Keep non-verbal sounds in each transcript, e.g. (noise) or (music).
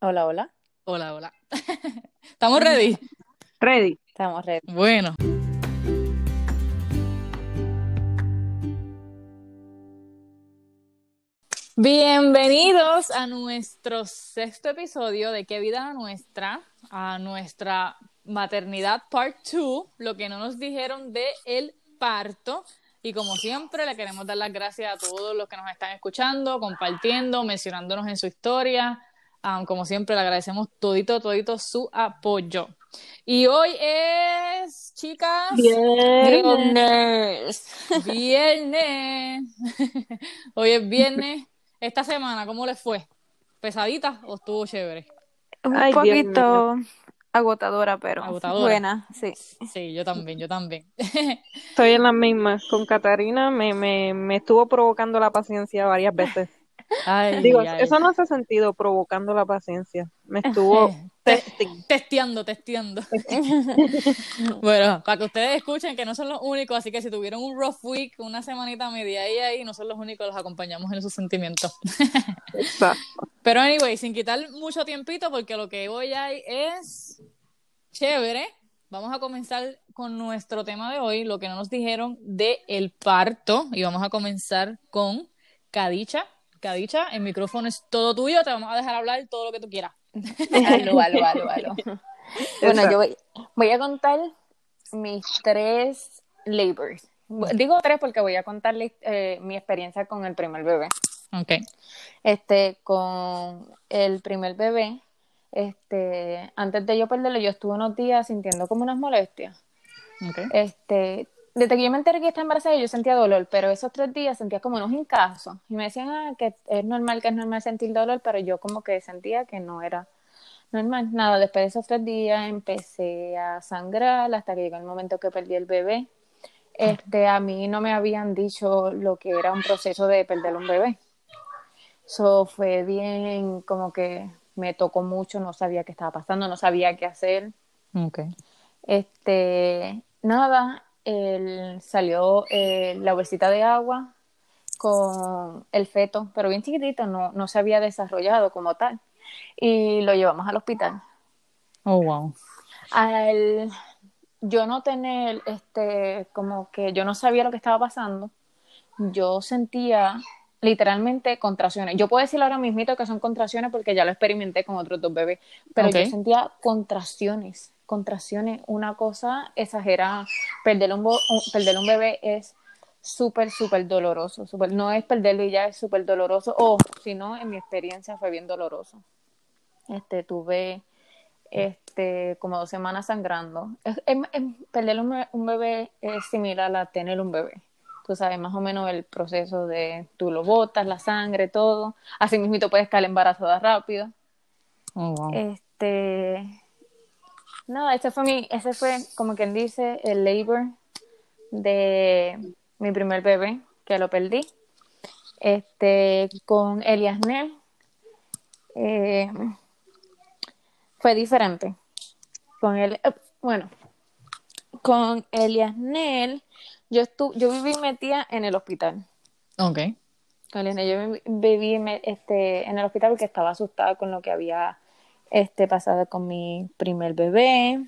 Hola, hola. Hola, hola. (laughs) ¿Estamos ready? Ready. Estamos ready. Bueno. Bienvenidos a nuestro sexto episodio de Qué vida nuestra, a nuestra maternidad part 2, lo que no nos dijeron de el parto. Y como siempre, le queremos dar las gracias a todos los que nos están escuchando, compartiendo, mencionándonos en su historia. Um, como siempre, le agradecemos todito, todito su apoyo. Y hoy es, chicas, Viernes. viernes. (laughs) hoy es viernes. Esta semana, ¿cómo les fue? ¿Pesadita o estuvo chévere? Un Ay, poquito agotadora, pero Agotadora. buena, sí. Sí, yo también, yo también. Estoy en las mismas. Con Catarina me, me, me estuvo provocando la paciencia varias veces. Ay, (laughs) Digo, ay. eso no hace sentido, provocando la paciencia. Me estuvo. Testeando, testeando. (laughs) bueno, para que ustedes escuchen que no son los únicos, así que si tuvieron un rough week, una semanita media ahí, ahí, no son los únicos, los acompañamos en sus sentimientos. Exacto. (laughs) Pero anyway, sin quitar mucho tiempito, porque lo que hoy hay es chévere. Vamos a comenzar con nuestro tema de hoy, lo que no nos dijeron de el parto, y vamos a comenzar con Cadicha. Cadicha, el micrófono es todo tuyo, te vamos a dejar hablar todo lo que tú quieras. Aló, aló, aló, aló. Bueno, yo voy, voy a contar mis tres labors. Digo tres porque voy a contarles eh, mi experiencia con el primer bebé. Ok. Este, con el primer bebé, este, antes de yo perderlo, yo estuve unos días sintiendo como unas molestias. Ok. Este, desde que yo me enteré que estaba embarazada, yo sentía dolor, pero esos tres días sentía como unos hincazos. Y me decían ah, que es normal, que es normal sentir dolor, pero yo como que sentía que no era normal. Nada, después de esos tres días empecé a sangrar hasta que llegó el momento que perdí el bebé. Este, a mí no me habían dicho lo que era un proceso de perder un bebé. Eso fue bien, como que me tocó mucho, no sabía qué estaba pasando, no sabía qué hacer. Ok. Este, nada, él salió eh, la bolsita de agua con el feto, pero bien chiquitito, no, no se había desarrollado como tal. Y lo llevamos al hospital. Oh, wow. Al yo no tener, este, como que yo no sabía lo que estaba pasando, yo sentía literalmente contracciones. Yo puedo decir ahora mismito que son contracciones porque ya lo experimenté con otros dos bebés, pero yo sentía contracciones, contracciones, una cosa exagerada. Perder un, perder un bebé es súper, súper doloroso. no es perderlo y ya es súper doloroso, o si no, en mi experiencia fue bien doloroso. Este, tuve este, como dos semanas sangrando. Es- es- es- perder un, be- un bebé es similar a tener un bebé. Tú sabes más o menos el proceso de tú lo botas, la sangre, todo. Así mismo puedes caer embarazada rápido. Oh, wow. Este, nada, ese fue mi, ese fue como quien dice el labor de mi primer bebé, que lo perdí. Este, con Eliasner, eh, fue diferente. Con él, eh, bueno, con Eliasner, yo estu yo viví metida en el hospital. Ok. Con Eliasner, yo vi- viví este, en el hospital porque estaba asustada con lo que había este, pasado con mi primer bebé.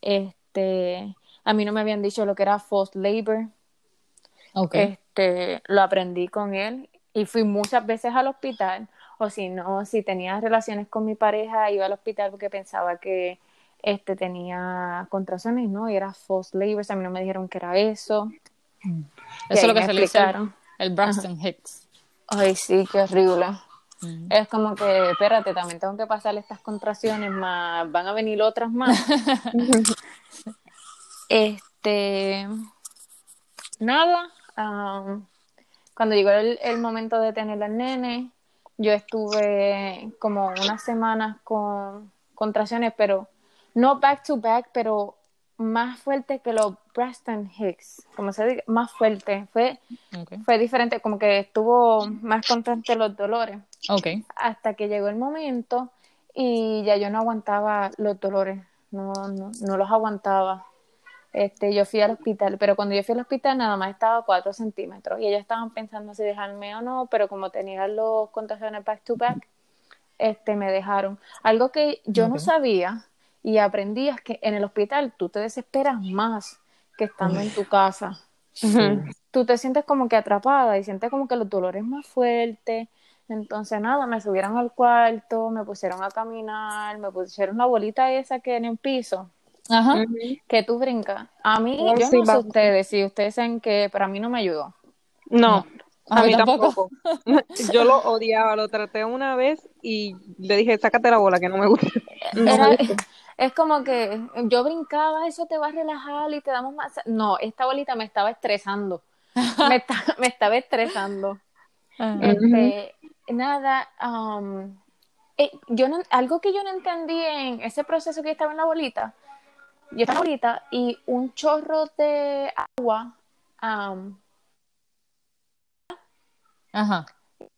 Este, a mí no me habían dicho lo que era forced labor. Ok. Este, lo aprendí con él y fui muchas veces al hospital. O si no, si tenía relaciones con mi pareja, iba al hospital porque pensaba que este tenía contracciones, ¿no? Y era forced labor. A mí no me dijeron que era eso. Y Eso es lo que se le el, el Braxton Hicks. Ay, sí, qué horrible. Es como que, espérate, también tengo que pasar estas contracciones más, van a venir otras más. (laughs) este, nada, cuando llegó el, el momento de tener al nene, yo estuve como unas semanas con contracciones, pero no back to back, pero más fuerte que los Braxton Hicks, como se dice, más fuerte. Fue, fue diferente, como que estuvo más constante los dolores Ok. hasta que llegó el momento y ya yo no aguantaba los dolores, no, no, no los aguantaba. Este, yo fui al hospital, pero cuando yo fui al hospital nada más estaba a 4 centímetros y ellos estaban pensando si dejarme o no, pero como tenía los contracciones back to back, este, me dejaron. Algo que yo no sabía y aprendí es que en el hospital tú te desesperas más que estando en tu casa. Ujú. Tú te sientes como que atrapada y sientes como que los dolores más fuertes. Entonces, nada, me subieron al cuarto, me pusieron a caminar, me pusieron la bolita esa que en el piso, Ajá. Que tú brincas. A mí, Oh, yo sí, no sé va. ustedes, si ustedes saben que para mí no me ayudó. No, A a mí mí tampoco. tampoco. Yo lo odiaba, lo traté una vez y le dije, sácate la bola, que no me gusta. (laughs) No Era- me gusta. Es como que yo brincaba, eso te va a relajar y te damos más. No, esta bolita me estaba estresando. Me, (laughs) está- me estaba estresando. Este, nada, um, eh, yo no, algo que yo no entendí en ese proceso que estaba en la bolita, yo estaba en la bolita y un chorro de agua, um, Ajá.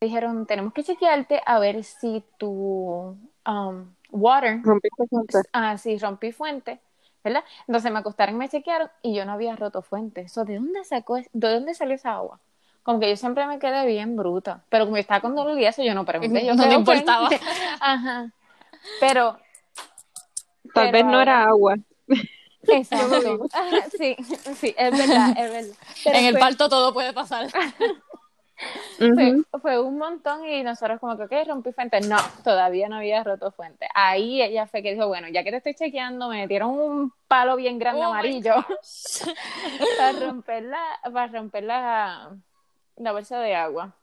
dijeron, tenemos que chequearte a ver si tu um, water Rompiste fuente. Ah, sí, rompí fuente, ¿verdad? Entonces me acostaron y me chequearon y yo no había roto fuente. So, ¿de dónde sacó, es- de dónde salió esa agua? Como que yo siempre me quedé bien bruta, pero como yo estaba con dolor y eso yo no pregunté. Yo No ok. importaba. (laughs) Ajá. Pero, Tal Pero vez no era agua. exacto. (laughs) Sí, (laughs) sí, es verdad, es verdad. Pero En el parto todo puede pasar. Fue, un montón y nosotros como que, ok, rompí fuente. No, todavía no había roto fuente. Ahí ella fue que dijo, bueno, ya que te estoy chequeando, me metieron un palo bien grande Oh amarillo (laughs) para romper la, para romper la, la bolsa de agua.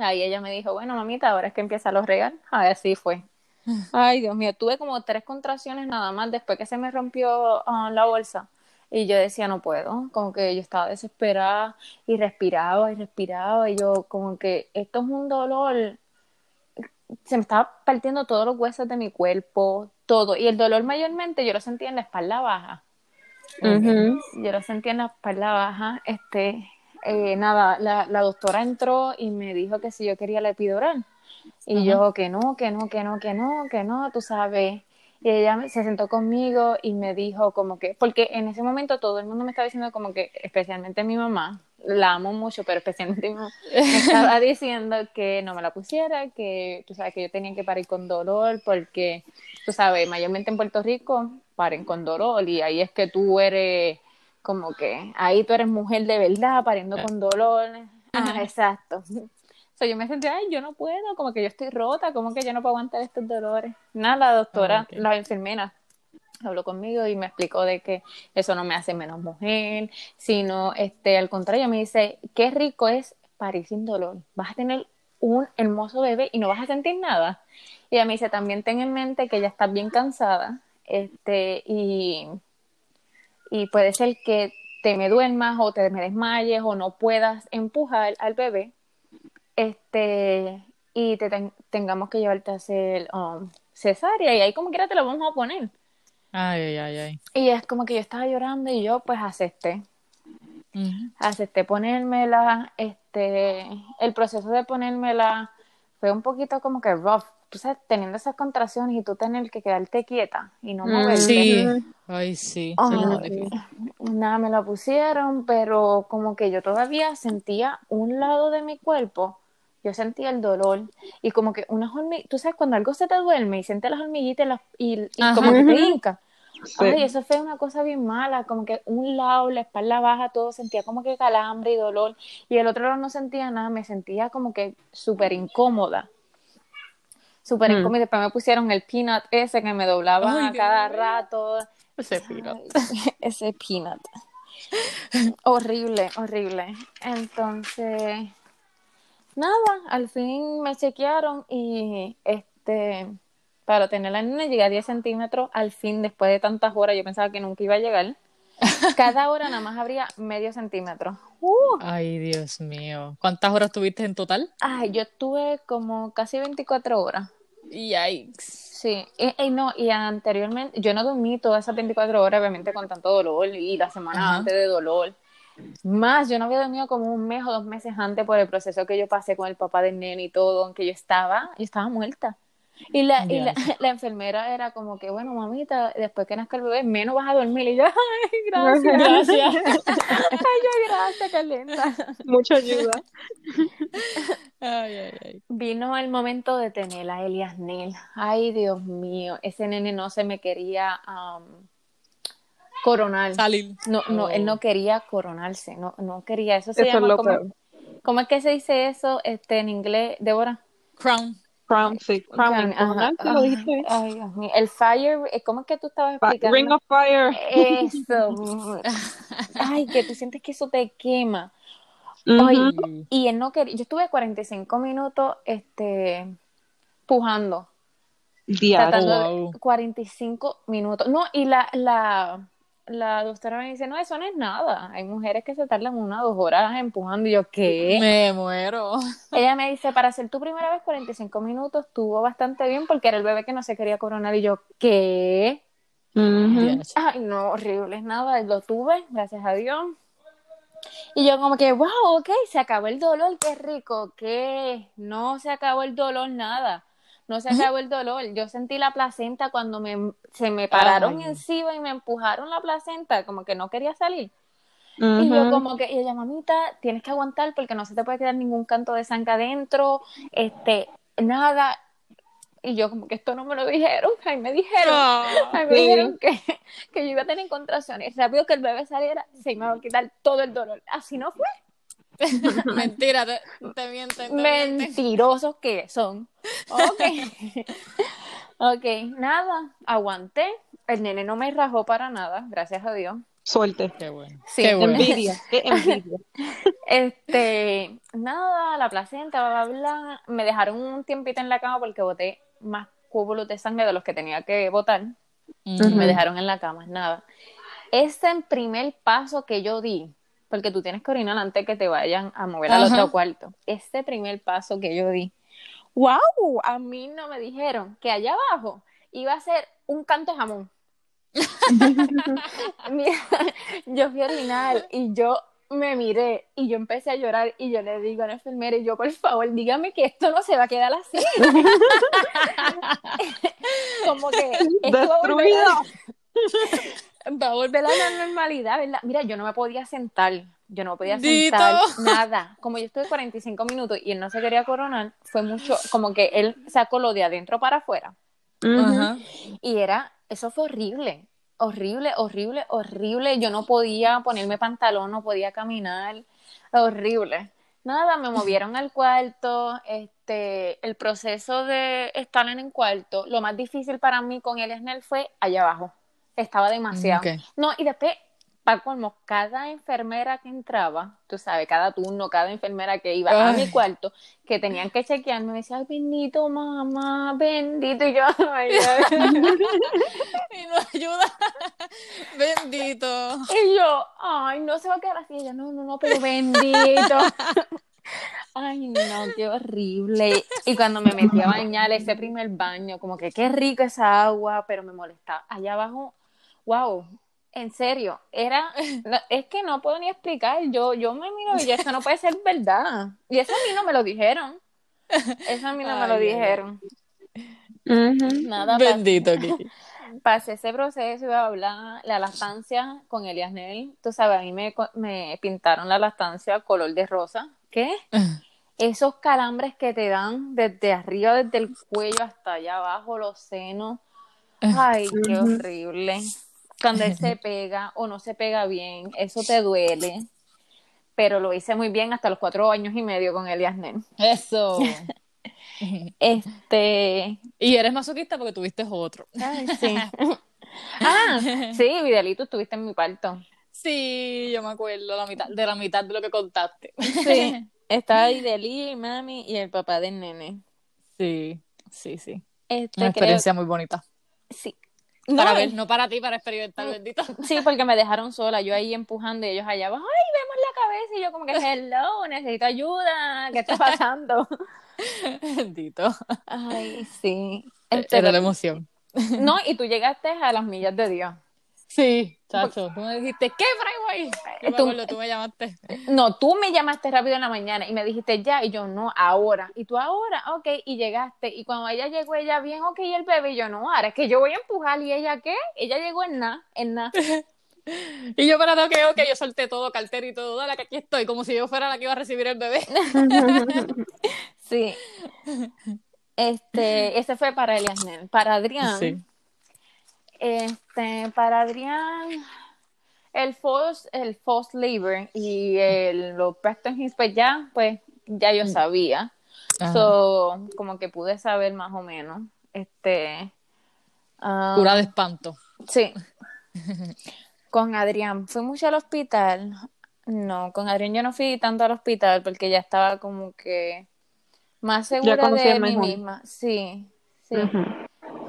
Ahí ella me dijo, bueno, mamita, ahora es que empieza los regalos. Así fue. Ay, Dios mío, tuve como tres contracciones nada más después que se me rompió ah, la bolsa. Y yo decía, no puedo, como que yo estaba desesperada y respiraba y respiraba y yo como que esto es un dolor, se me estaba partiendo todos los huesos de mi cuerpo, todo. Y el dolor mayormente yo lo sentía en la espalda baja. Yo lo sentí en la espalda baja. Este, eh, nada, la, la doctora entró y me dijo que si yo quería la epidural. Y yo que no, que no, que no, que no, que no, tú sabes. Y ella se sentó conmigo y me dijo como que, porque en ese momento todo el mundo me estaba diciendo como que, especialmente mi mamá, la amo mucho, pero especialmente mi mamá, me estaba (laughs) diciendo que no me la pusiera, que tú sabes que yo tenía que parir con dolor, porque tú sabes, mayormente en Puerto Rico paren con dolor y ahí es que tú eres como que, ahí tú eres mujer de verdad, pariendo con dolor. Ah, exacto. Yo me sentía, ay, yo no puedo, como que yo estoy rota, como que yo no puedo aguantar estos dolores. Nada, la doctora, Ah, la enfermera, habló conmigo y me explicó de que eso no me hace menos mujer, sino, este, al contrario, me dice, qué rico es parir sin dolor. Vas a tener un hermoso bebé y no vas a sentir nada. Y ella me dice, también ten en mente que ya estás bien cansada, este, y, y puede ser que te me duermas o te me desmayes o no puedas empujar al bebé, este, y te ten- tengamos que llevarte a hacer um, cesárea y ahí como quiera te lo vamos a poner. Ay, ay, ay. Y es como que yo estaba llorando y yo pues acepté, Ujú. acepté ponérmela, este, el proceso de ponérmela fue un poquito como que rough, tú sabes, teniendo esas contracciones y tú tener que quedarte quieta y no Mm, moverte. Sí. Ay, sí. Nada, me la pusieron, pero como que yo todavía sentía un lado de mi cuerpo, yo sentía el dolor y como que unas hormiguitas, tú sabes, cuando algo se te duerme y sientes las hormiguitas y, las- y, y Ajá. como que te hinca. Sí. Ay, eso fue una cosa bien mala, como que un lado, la espalda baja, todo sentía como que calambre y dolor y el otro lado no sentía nada, me sentía como que súper incómoda. Súper Mm. incómoda y después me pusieron el peanut ese que me doblaba Ay, a Dios cada rato. Ese peanut. Ay, (laughs) ese peanut. horrible, horrible. Entonces, nada, al fin me chequearon y este, para tener la nena llegué a 10 centímetros. Al fin, después de tantas horas, yo pensaba que nunca iba a llegar. (laughs) Cada hora nada más habría medio centímetro. Uh, Ay, Dios mío. ¿Cuántas horas tuviste en total? ay, yo estuve como casi 24 horas. Yikes. Sí, y, y no, y anteriormente, yo no dormí todas esas 24 horas, obviamente con tanto dolor y la semana Ajá. antes de dolor. Más, yo no había dormido como un mes o dos meses antes por el proceso que yo pasé con el papá del nene y todo, aunque yo estaba, yo estaba muerta. Y la, y la, (laughs) la enfermera era como que, bueno, mamita, después que nazca el bebé, menos vas a dormir. Y yo, ay, (laughs) gracias. Gracias. (laughs) Ay, yo, gracias, qué linda. Mucha ayuda. Ay, ay, ay. Vino el momento de tener a Elias Nel. Ay, Dios mío, ese nene no se me quería am, coronar. Salir. No, no, él no quería coronarse, no, no quería. Eso se Eso es llama lo como, peor. ¿cómo es que se dice eso este, en inglés, Débora? Crown. Crown, sí. Crowning. Ajá, lo dijiste. Ay, Dios mío. El fire, eh, ¿cómo es que tú estabas explicando? Ring of Fire. Eso. (laughs) Ay, que tú sientes que eso te quema. Ay, y él no quería, yo estuve 45 minutos este pujando, Diario. tratando de- wow. 45 minutos. No, y la, la, la doctora me dice, no, eso no es nada. Hay mujeres que se tardan una o dos horas empujando. Y yo, ¿qué? Me muero. (laughs) Ella me dice, para hacer tu primera vez 45 minutos estuvo bastante bien porque era el bebé que no se quería coronar. Y yo, ¿qué? Ay, no, horrible, nada, lo tuve, gracias a Dios. Y yo como que, wow, ok, se acabó el dolor, qué rico, que no se acabó el dolor, nada, no se acabó el dolor. Yo sentí la placenta cuando me, se me pararon Ay. encima y me empujaron la placenta, como que no quería salir. Y yo como que, y ella, mamita, tienes que aguantar porque no se te puede quedar ningún canto de sangre adentro, este, nada. Y yo como que esto no me lo dijeron, ay, me dijeron. Ay, me Sí. dijeron que, que yo iba a tener contracciones. Rápido que el bebé saliera, se me iba a quitar todo el dolor. Así no fue. (laughs) Mentira, te, te mienten. te mienten. Mentirosos que son. Ok. (laughs) ok, nada, aguanté. El nene no me rajó para nada, gracias a Dios. Suerte. Qué bueno. Sí. Qué bueno. Envidia. Qué (laughs) envidia. Este, nada, la placenta, bla, bla, bla. Me dejaron un tiempito en la cama porque boté más cúbulos de sangre de los que tenía que botar. Me dejaron en la cama, nada. Ese primer paso que yo di, porque tú tienes que orinar antes que te vayan a mover al otro cuarto, ese primer paso que yo di, wow, a mí no me dijeron que allá abajo iba a ser un canto jamón. (laughs) (laughs) Mira, yo fui a orinar y yo me miré y yo empecé a llorar y yo le digo a la enfermera y yo por favor dígame que esto no se va a quedar así (laughs) como que Destruido. Va a volver a la normalidad, ¿verdad? Mira, yo no me podía sentar, yo no podía Dito. sentar (laughs) nada. Como yo estuve 45 minutos y él no se quería coronar, fue mucho, como que él sacó lo de adentro para afuera. Ajá. Y era, eso fue horrible, horrible, horrible, horrible. Yo no podía ponerme pantalón, no podía caminar, horrible. Nada, me movieron al cuarto, este, el proceso de estar en el cuarto, lo más difícil para mí con el Snell fue allá abajo. Estaba demasiado. No, y después, para colmo, cada enfermera que entraba, tú sabes, cada turno, cada enfermera que iba a mi cuarto, que tenían que chequearme, me decía, ay, bendito mamá, bendito, y yo, (laughs) ay. (laughs) Y no ayuda. (laughs) Bendito. y yo, ay, no se va a quedar así, ella, no, no, no, pero bendito. Ay, no, qué horrible. Y cuando me metí a bañar ese primer baño, como que qué rico esa agua, pero me molestaba. Allá abajo, wow, en serio, era, no, es que no puedo ni explicar. Yo, yo me miro y yo, eso no puede ser verdad. Y eso a mí no me lo dijeron. Eso a mí no me lo dijeron. Nada, pasé, Bendito, Kiki. pasé ese proceso, iba a hablar la lactancia con Elias Nel. Tú sabes, a mí me, co- me pintaron la lactancia color de rosa. ¿Qué? esos calambres que te dan desde arriba, desde el cuello hasta allá abajo, los senos. Ay, qué horrible. Cuando él (laughs) se pega o no se pega bien, eso te duele. Pero lo hice muy bien hasta los cuatro años y medio con Elias Nen. Eso. (laughs) Este. Y eres masoquista porque tuviste otro. Ay, sí. (laughs) ah, sí, Vidalito, estuviste en mi parto. Sí, yo me acuerdo la mitad, de la mitad de lo que contaste. Sí. Estaba Vidalí, mami y el papá del nene. Sí, sí, sí. Este, Una creo- experiencia muy bonita. Sí. Para No, ver, no para ti, para experimentar, bendito. (laughs) Sí, porque me dejaron sola, yo ahí empujando y ellos allá abajo, ay, vemos la cabeza y yo como que, hello, necesito ayuda, ¿qué está pasando? (laughs) Bendito. Ay, sí. Este, Era la emoción. no, y tú llegaste a las millas de Dios. Sí, chacho. Tú me dijiste, ¿qué fraigo Ay, yo me Tú- acuerdo, tú me llamaste. No, tú me llamaste rápido en la mañana y me dijiste ya, y yo no, ahora. Y tú ahora, ok, y llegaste. Y cuando ella llegó, ella bien, ok, y el bebé, y yo no, ahora es que yo voy a empujar. ¿Y ella qué? Ella llegó en nada, en nada. (laughs) Y yo, pero que ok, yo solté todo, cartera y todo, dale, que aquí estoy, como si yo fuera la que iba a recibir el bebé. (laughs) Sí. Este, ese fue para Eliasnel. Para Adrián, Sí. Este, para Adrián, el false, el false labor y el, los Preston pues ya, pues, ya yo sabía. Ajá. So, como que pude saber más o menos. Este. ah, Cura de espanto. Sí. (laughs) Con Adrián, fui mucho al hospital. No, con Adrián yo no fui tanto al hospital porque ya estaba como que más segura de mí misma. Sí, sí.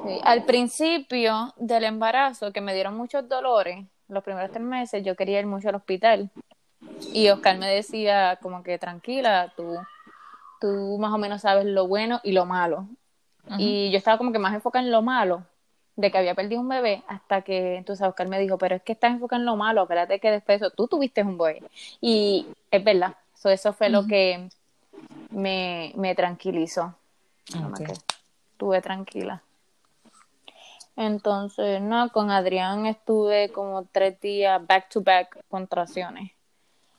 Sí. Al principio del embarazo, que me dieron muchos dolores, los primeros tres meses, yo quería ir mucho al hospital. Y Oscar me decía como que tranquila, tú, tú más o menos sabes lo bueno y lo malo. Y yo estaba como que más enfocada en lo malo, de que había perdido un bebé, hasta que entonces Oscar me dijo, pero es que estás enfocada en lo malo, acuérdate que después de eso tú tuviste un bebé. Y es verdad, so, eso fue lo que me, me tranquilizó, como Ok. que estuve tranquila. Entonces, no, con Adrián estuve como tres días back to back contracciones.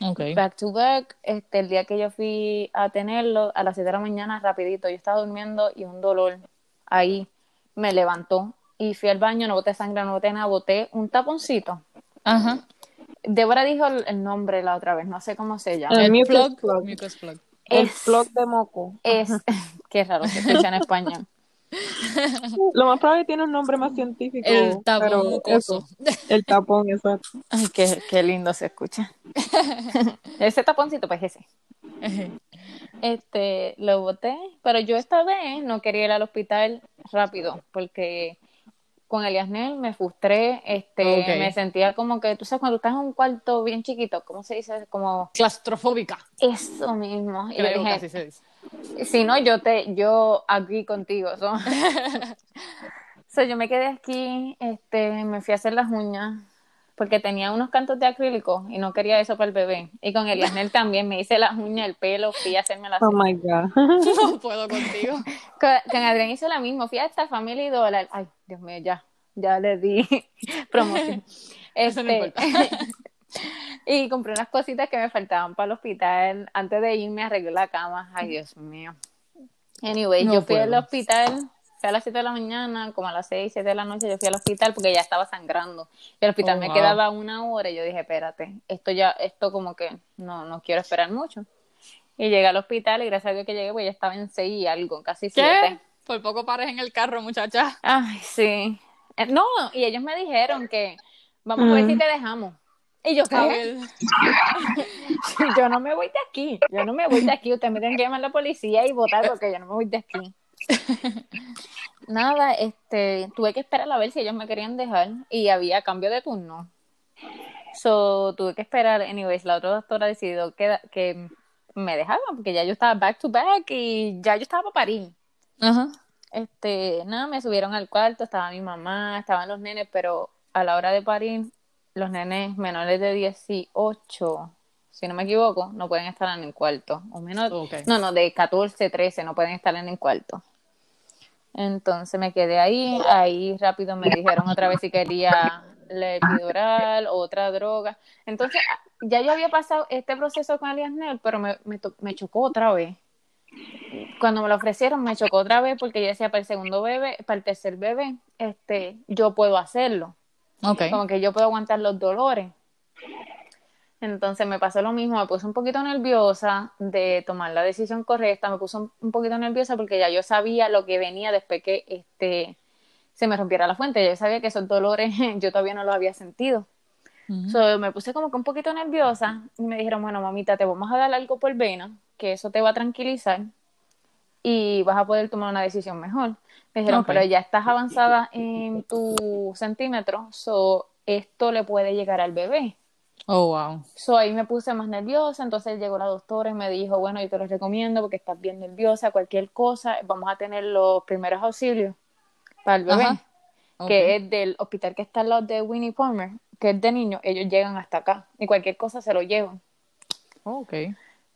Ok. Back to back, este, el día que yo fui a tenerlo, a las 7 de la mañana, rapidito, yo estaba durmiendo y un dolor ahí me levantó. Y fui al baño, no boté sangre, no boté nada, boté un taponcito. Ajá. Débora dijo el, el nombre la otra vez, no sé cómo se llama. El El mucus plug. plug. Mucus plug. El plug de moco. Es, (laughs) qué raro se escucha en español. Lo más probable tiene un nombre más científico. El tapón eso, el tapón, exacto. Ay, qué, qué lindo se escucha. (laughs) ese taponcito, pues ese. Este, lo boté, pero yo esta vez no quería ir al hospital rápido, porque con Eliasnel me frustré, este, me sentía como que, tú sabes, cuando estás en un cuarto bien chiquito, ¿cómo se dice? Como Claustrofóbica. eso mismo. Y yo Creo que así se dice. Si no, yo te, yo aquí contigo. So. (laughs) So, yo me quedé aquí, este, me fui a hacer las uñas, porque tenía unos cantos de acrílico y no quería eso para el bebé. Y con Eliasnel también me hice las uñas, el pelo, fui a hacerme las Oh my God. (laughs) No puedo contigo. (laughs) Con, con Adrián hizo lo mismo, fui a esta Family Dollar. Ay, Dios mío, ya, ya le di promoción. Eso no Este, importa. Y compré unas cositas que me faltaban para el hospital. Antes de irme arreglé la cama. Ay, Dios mío. Anyway, No yo fui al hospital, fui a las 7 de la mañana, como a las 6, 7 de la noche, yo fui al hospital porque ya estaba sangrando. Y el hospital Oh, me wow. quedaba una hora y yo dije, espérate, esto ya, esto como que no, no quiero esperar mucho. Y llegué al hospital y gracias a Dios que llegué, pues ya estaba en 6 y algo, casi 7. ¿Qué? Por poco pares en el carro, muchacha. Ay, sí. Eh, No, y ellos me dijeron que vamos a ver si te dejamos. Y yo, ¿qué? (laughs) Yo no me voy de aquí. Yo no me voy de aquí. Ustedes me tienen que llamar a la policía y votar porque yo no me voy de aquí. (laughs) Nada, este, tuve que esperar a ver si ellos me querían dejar y había cambio de turno. So, tuve que esperar. Anyways, la otra doctora decidió que, que me dejaban porque ya yo estaba back to back y ya yo estaba para parir. Ajá. Este, nada, me subieron al cuarto, estaba mi mamá, estaban los nenes, pero a la hora de parir, los nenes menores de 18, si no me equivoco, no pueden estar en el cuarto. O menos, Ok. no, no, de 14, 13 no pueden estar en el cuarto. Entonces me quedé ahí, ahí rápido me dijeron otra vez si quería la epidural, otra droga. Entonces, ah, ya yo había pasado este proceso con Eliasnel, pero me, me, me chocó otra vez. Cuando me lo ofrecieron, me chocó otra vez porque yo decía, para el segundo bebé, para el tercer bebé, este, yo puedo hacerlo. Como que yo puedo aguantar los dolores. Entonces me pasó lo mismo, me puse un poquito nerviosa de tomar la decisión correcta, me puse un, poquito nerviosa porque ya yo sabía lo que venía después que este se me rompiera la fuente, yo sabía que esos dolores (laughs) yo todavía no los había sentido. Ujú. So, me puse como que un poquito nerviosa y me dijeron, bueno, mamita, te vamos a dar algo por vena, que eso te va a tranquilizar y vas a poder tomar una decisión mejor. Me dijeron, pero ya estás avanzada en tu centímetro, so esto le puede llegar al bebé. Oh, wow. So ahí me puse más nerviosa, entonces llegó la doctora y me dijo, bueno, yo te lo recomiendo porque estás bien nerviosa, cualquier cosa, vamos a tener los primeros auxilios para el bebé, que es del hospital que está al lado de Winnie Palmer, que es de niño, ellos llegan hasta acá y cualquier cosa se lo llevan. Ok.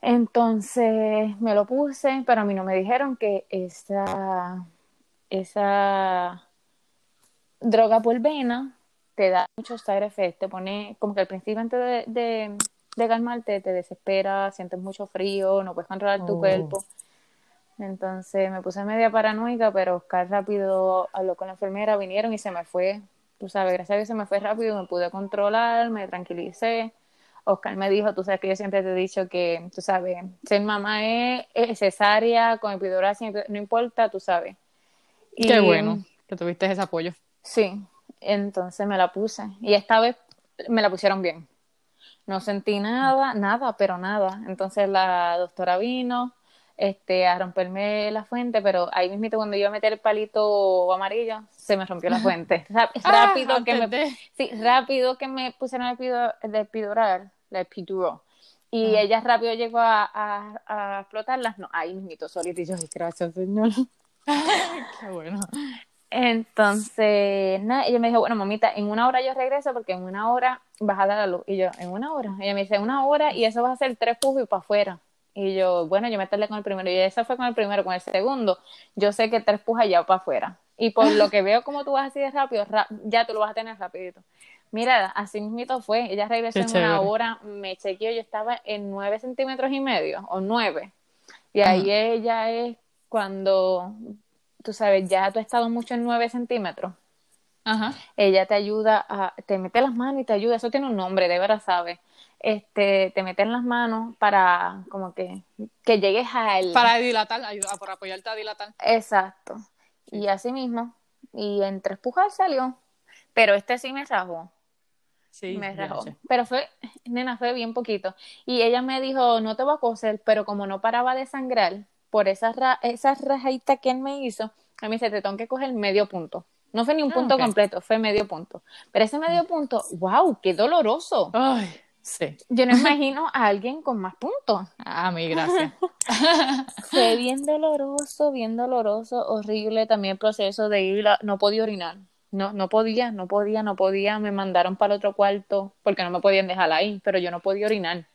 Entonces me lo puse, pero a mí no me dijeron que esa, esa droga por vena te da muchos side effects, te pone como que al principio antes de, de, de calmarte te desespera, sientes mucho frío, no puedes controlar tu Oh. cuerpo. Entonces me puse media paranoica, pero Oscar rápido habló con la enfermera, vinieron y se me fue. Tú sabes, gracias a Dios se me fue rápido, me pude controlar, me tranquilicé. Oscar me dijo, tú sabes que yo siempre te he dicho que, tú sabes, ser mamá es, es cesárea, con epidural, no importa, tú sabes. Qué bueno que tuviste ese apoyo. Sí, entonces me la puse. Y esta vez me la pusieron bien. No sentí nada, nada, pero nada. Entonces la doctora vino este, a romperme la fuente, pero ahí mismito cuando yo iba a meter el palito amarillo, se me rompió la (laughs) fuente. Ra- rápido Ah, que me Sí, rápido que me pusieron el epidural, la epidural. Y Ah. ella rápido llegó a, a, a explotarlas. No, ahí mismito, solito. Y yo, "Ay, gracias, señor. (laughs) Qué bueno. Entonces, nada, ella me dijo, bueno, mamita, en una hora yo regreso porque en una hora vas a dar la luz. Y yo, en una hora. Ella me dice, una hora y eso vas a hacer tres pujos y para afuera. Y yo, bueno, yo me tardé con el primero. Y esa fue con el primero, con el segundo. Yo sé que tres pujas ya para afuera. Y por lo que veo como tú vas así de rápido, ya tú lo vas a tener rapidito. Mira, así mismito fue. Ella regresó Qué en una hora, me chequeó, yo estaba en nueve centímetros y medio, o nueve. Y ahí ella es cuando, tú sabes, ya tú has estado mucho en nueve centímetros Ajá. ella te ayuda a, te mete las manos y te ayuda, eso tiene un nombre, de veras sabes, este, te mete en las manos para como que, que llegues al, Para dilatar, ayuda, para apoyarte a dilatar. exacto, y así mismo, y en tres pujas salió, pero este sí me rajó, Sí, me rajó, pero fue, nena, fue bien poquito, y ella me dijo, no te voy a coser, pero como no paraba de sangrar, por esa, ra esa rajadita que él me hizo, a mí se te tengo que coger medio punto. No fue ni un Ah, punto completo, fue medio punto. Pero ese medio punto, wow, qué doloroso. Ay, sí. Yo no imagino a alguien con más puntos. A mí, gracias. (laughs) Fue bien doloroso, bien doloroso, horrible también el proceso de ir, a- no podía orinar. No, no podía, no podía, no podía. Me mandaron para el otro cuarto porque no me podían dejar ahí, pero yo no podía orinar.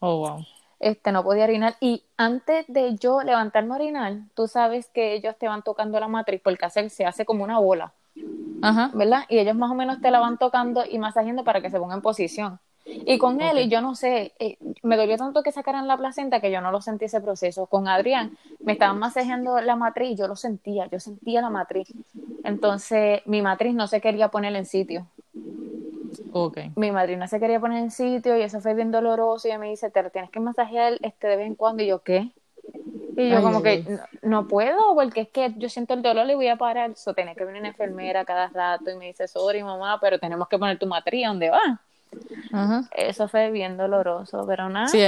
Oh, wow. Este, no podía orinar. Y antes de yo levantarme a orinar, tú sabes que ellos te van tocando la matriz porque hace, se hace como una bola. Ajá. ¿verdad? Y ellos más o menos te la van tocando y masajeando para que se ponga en posición. Y con él, Ok. y yo no sé, eh, me dolió tanto que sacaran la placenta que yo no lo sentí ese proceso. Con Adrián, me estaban masajeando la matriz, yo lo sentía, yo sentía la matriz. Entonces, mi matriz no se quería poner en sitio. Ok. Mi madrina se quería poner en sitio y eso fue bien doloroso. Y ella me dice, te lo tienes que masajear este, de vez en cuando. Y yo, ¿qué? Y yo Ay, como ay, que no, no puedo porque es que yo siento el dolor y voy a parar. Eso tiene que venir una enfermera cada rato y me dice, sorry mamá, pero tenemos que poner tu matriz ¿a dónde va? Eso fue bien doloroso, pero nada. Sí,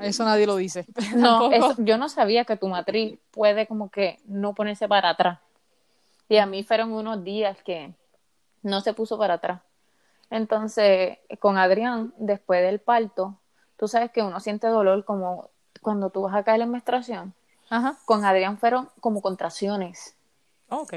eso nadie lo dice. (laughs) no, (laughs) eso- yo no sabía que tu matriz puede como que no ponerse para atrás. Y a mí fueron unos días que no se puso para atrás. Entonces, con Adrián, después del parto, tú sabes que uno siente dolor como cuando tú vas a caer en menstruación. Ajá. Con Adrián fueron como contracciones. Ok.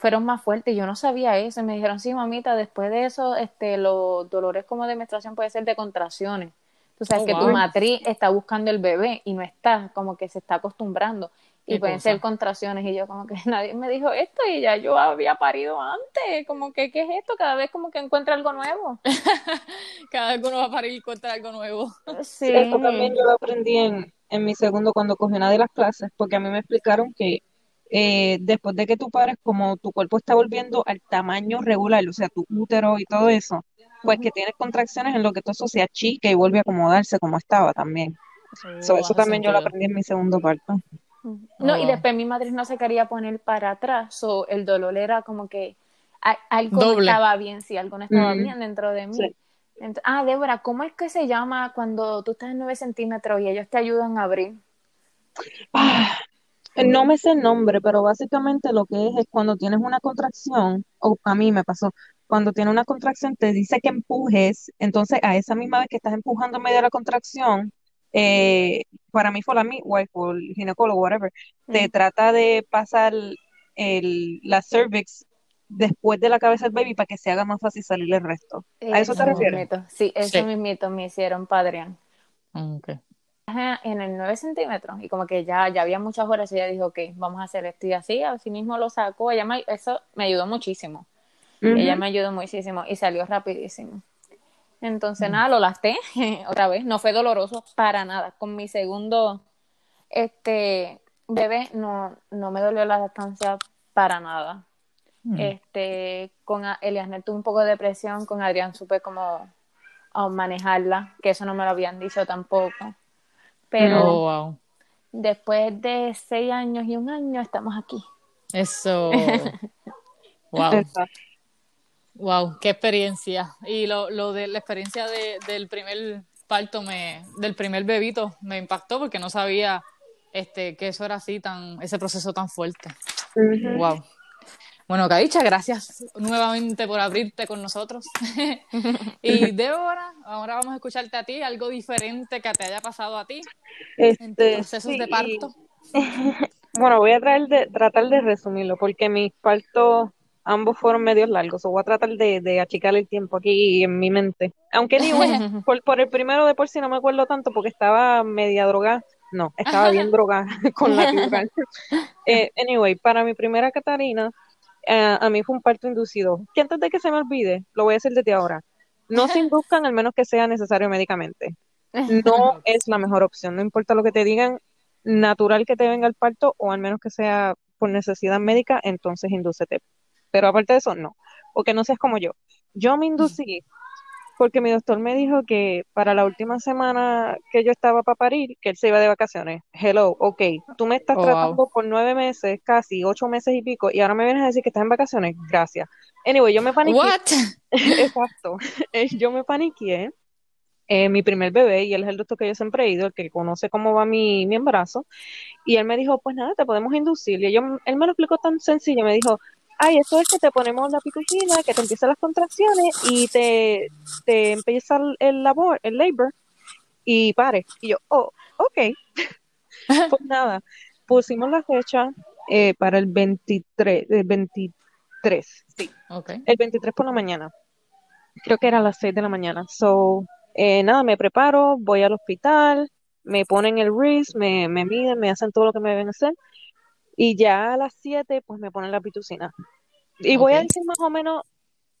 Fueron más fuertes. Yo no sabía eso. Y me dijeron, sí, mamita, después de eso, este, los dolores como de menstruación puede ser de contracciones. Tú sabes Oh, que tu matriz está buscando el bebé y no está, como que se está acostumbrando. Y pueden cosa. ser contracciones. Y yo como que (laughs) nadie me dijo esto y ya yo había parido antes. Como que, ¿qué es esto? Cada vez como que encuentro algo nuevo. (laughs) Cada vez que uno va a parir y cuenta algo nuevo. Sí. Sí, eso también yo lo aprendí en, en mi segundo cuando cogí una de las clases, porque a mí me explicaron que eh, después de que tú pares, como tu cuerpo está volviendo al tamaño regular, o sea, tu útero y todo eso, pues que tienes contracciones en lo que todo eso se achica y vuelve a acomodarse como estaba también. So, eso también yo lo aprendí en mi segundo parto. No, y después mi matriz no se quería poner para atrás, so, el dolor era como que a- algo Doble. estaba bien, si algo no estaba Mm. bien dentro de mí. Sí. Ah, Débora, ¿cómo es que se llama cuando tú estás en 9 centímetros y ellos te ayudan a abrir? Ah, no me sé el nombre, pero básicamente lo que es es cuando tienes una contracción, o a mí me pasó, cuando tienes una contracción te dice que empujes, entonces a esa misma vez que estás empujando en medio de la contracción, eh, para mí fue la midwife o el ginecólogo, whatever, te Mm. trata de pasar el, la cervix después de la cabeza del baby para que se haga más fácil salir el resto. ¿A eso te refieres? mismito. Sí, eso Sí. mismito me hicieron padrean. Ok. En el 9 centímetros y como que ya, ya había muchas horas y ella dijo, ok, vamos a hacer esto y así, así mismo lo sacó. Ella me, eso me ayudó muchísimo. Ella me ayudó muchísimo y salió rapidísimo. Entonces, nada, lo lasté (laughs) otra vez. No fue doloroso para nada. Con mi segundo este bebé no, no me dolió la lactancia para nada. Mm. Este, con Eliasner tuve un poco de depresión, con Adrián supe cómo ah, manejarla, que eso no me lo habían dicho tampoco. Pero Oh, wow. después de seis años y un año estamos aquí. Eso. (laughs) Wow. Wow, qué experiencia. Y lo, lo de la experiencia de- del primer parto, me, del primer bebito, me impactó porque no sabía este, que eso era así, tan, ese proceso tan fuerte. Wow. Bueno, Cadicha, gracias nuevamente por abrirte con nosotros. (laughs) y (laughs) Débora, ahora vamos a escucharte a ti, algo diferente que te haya pasado a ti en tus Este, procesos sí, de parto. (laughs) Bueno, voy a tratar de, tratar de resumirlo porque mis partos ambos fueron medios largos. O voy a tratar de, de achicar el tiempo aquí en mi mente. Aunque ni bueno, por, por el primero de por sí no me acuerdo tanto porque estaba media drogada. No, estaba bien drogada con la epidural. Eh, anyway, para mi primera Catarina, eh, a mí fue un parto inducido. Que antes de que se me olvide, lo voy a decir desde ahora. No se (laughs) induzcan al menos que sea necesario médicamente. No (laughs) es la mejor opción. No importa lo que te digan, natural que te venga el parto o al menos que sea por necesidad médica, entonces indúcete. Pero aparte de eso, no. O que no seas como yo. Yo me inducí porque mi doctor me dijo que para la última semana que yo estaba para parir, que él se iba de vacaciones. Hello, ok, tú me estás Oh, wow. tratando por nueve meses, casi ocho meses y pico, y ahora me vienes a decir que estás en vacaciones. Gracias. Anyway, yo me paniqué. What? (laughs) Exacto. Eh, Yo me paniqué. eh, mi primer bebé, y él es el doctor que yo siempre he ido, el que conoce cómo va mi, mi embarazo, y él me dijo, pues nada, te podemos inducir. Y yo, él me lo explicó tan sencillo, me dijo, ay, esto es que te ponemos la pitujina, que te empiezan las contracciones y te, te empieza el, labor, el labor, y pare. Y yo, oh, ok. (laughs) Pues nada, pusimos la fecha eh, para el 23, el 23, sí, el 23 por la mañana. Creo que era a las 6 de la mañana. So, eh, nada, me preparo, voy al hospital, me ponen el wrist, me, me miden, me hacen todo lo que me deben hacer. Y ya a las 7, pues me ponen la pitocina. Y voy a decir más o menos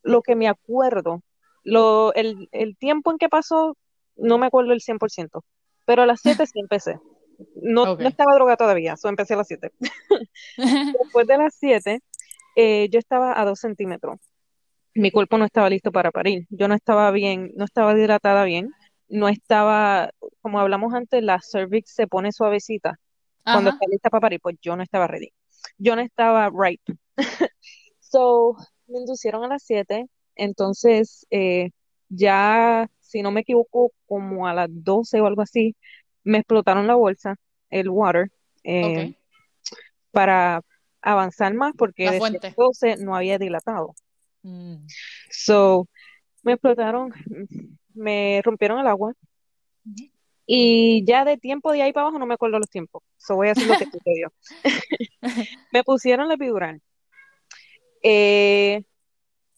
lo que me acuerdo. Lo, el, el tiempo en que pasó, no me acuerdo el 100%. Pero a las 7 sí empecé. No, no estaba drogada todavía, so empecé a las 7. (laughs) Después de las 7, eh, yo estaba a 2 centímetros. Mi cuerpo no estaba listo para parir. Yo no estaba bien, no estaba hidratada bien. No estaba, como hablamos antes, la cervix se pone suavecita cuando está lista para parir, pues yo no estaba ready. Yo no estaba ripe. (laughs) So, me inducieron a las 7, entonces eh, ya, si no me equivoco, como a las 12 o algo así, me explotaron la bolsa, el water, eh, para avanzar más porque La desde fuente. 12 no había dilatado. Mm. So, me explotaron, me rompieron el agua y ya de tiempo de ahí para abajo no me acuerdo los tiempos. So, voy a decir lo que sucedió. (laughs) Me pusieron la epidural. Eh,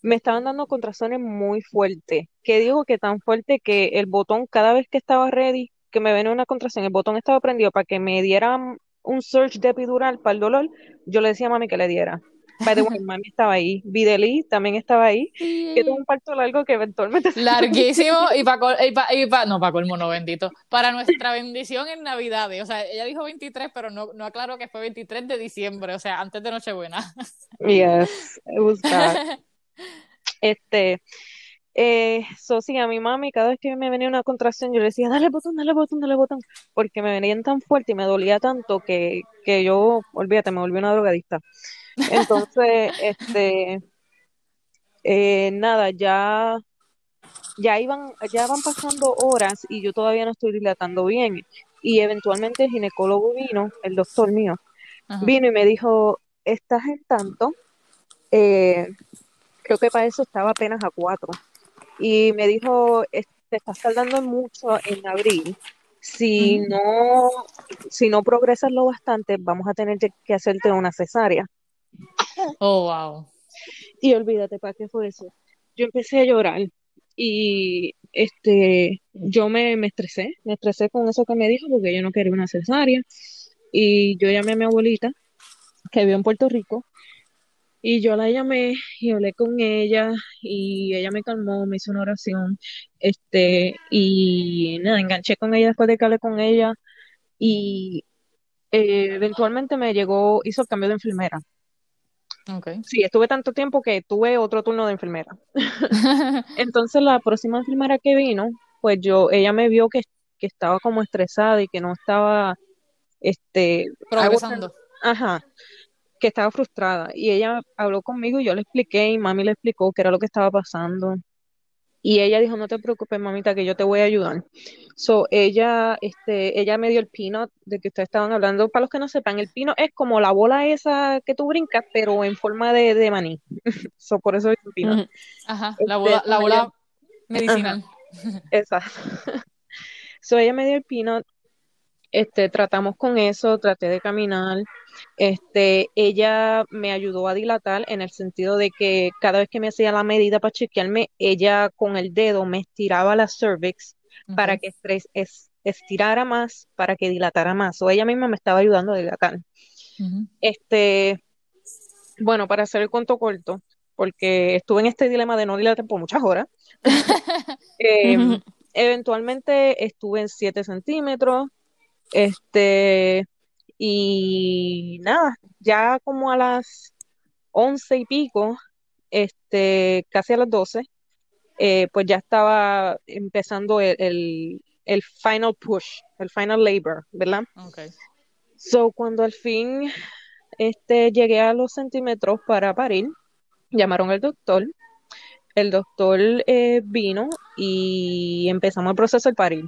me estaban dando contracciones muy fuertes. Que digo que tan fuerte que el botón, cada vez que estaba ready, que me venía una contracción, el botón estaba prendido para que me dieran un surge de epidural para el dolor. Yo le decía a mami que le diera. Way, (laughs) mami estaba ahí. Videli también estaba ahí. Que tuvo un parto largo que eventualmente Larguísimo (laughs) y para y pa, y pa- no para colmo no bendito para nuestra bendición en Navidades o sea ella dijo 23 pero no, no aclaró que fue 23 de diciembre o sea antes de Nochebuena (laughs) Yes, it was bad. Este, eh, so sí, a mi mami, cada vez que me venía una contracción, yo le decía, dale botón, dale botón, dale botón, porque me venían tan fuerte y me dolía tanto que, que yo, olvídate, me volví una drogadicta. Entonces, este, eh, nada, ya, ya iban, ya van pasando horas y yo todavía no estoy dilatando bien. Y eventualmente el ginecólogo vino, el doctor mío, Ajá. vino y me dijo, estás en tanto, eh, creo que para eso estaba apenas a cuatro. Y me dijo, "Es- te estás tardando mucho en abril. Si no, si no progresas lo bastante, vamos a tener que hacerte una cesárea. Oh wow Y olvídate, ¿para qué fue eso? Yo empecé a llorar y este, yo me, estresé, me estresé con eso que me dijo porque yo no quería una cesárea y yo llamé a mi abuelita que vive en Puerto Rico y yo la llamé y hablé con ella y ella me calmó, me hizo una oración, este, y nada, enganché con ella después de que hablé con ella y eh, eventualmente me llegó, hizo el cambio de enfermera. Okay. Sí, estuve tanto tiempo que tuve otro turno de enfermera. (laughs) Entonces la próxima enfermera que vino, pues yo, ella me vio que, que estaba como estresada y que no estaba, este, Progresando. ajá, que estaba frustrada. Y ella habló conmigo y yo le expliqué y mami le explicó qué era lo que estaba pasando. Y ella dijo, no te preocupes, mamita, que yo te voy a ayudar. So, ella, este, ella me dio el peanut de que ustedes estaban hablando. Para los que no sepan, el peanut es como la bola esa que tú brincas, pero en forma de, de maní. (laughs) So, por eso es peanut. Ujú. Ajá, Este, la bola, la bola medicinal. Exacto. (laughs) So, ella me dio el peanut, este, tratamos con eso, traté de caminar, este, ella me ayudó a dilatar en el sentido de que cada vez que me hacía la medida para chequearme, ella con el dedo me estiraba la cervix para que estirara más, para que dilatara más. O ella misma me estaba ayudando a dilatar. Este, bueno, para hacer el cuento corto, porque estuve en este dilema de no dilatar por muchas horas. (laughs) Eh, Ujú. eventualmente estuve en 7 centímetros, este, y nada, ya como a las 11 y pico, este, casi a las 12, eh, pues ya estaba empezando el, el, el final push, el final labor, ¿verdad? Ok. So, cuando al fin este, llegué a los centímetros para parir, llamaron al doctor. El doctor eh, vino y empezamos el proceso de parir.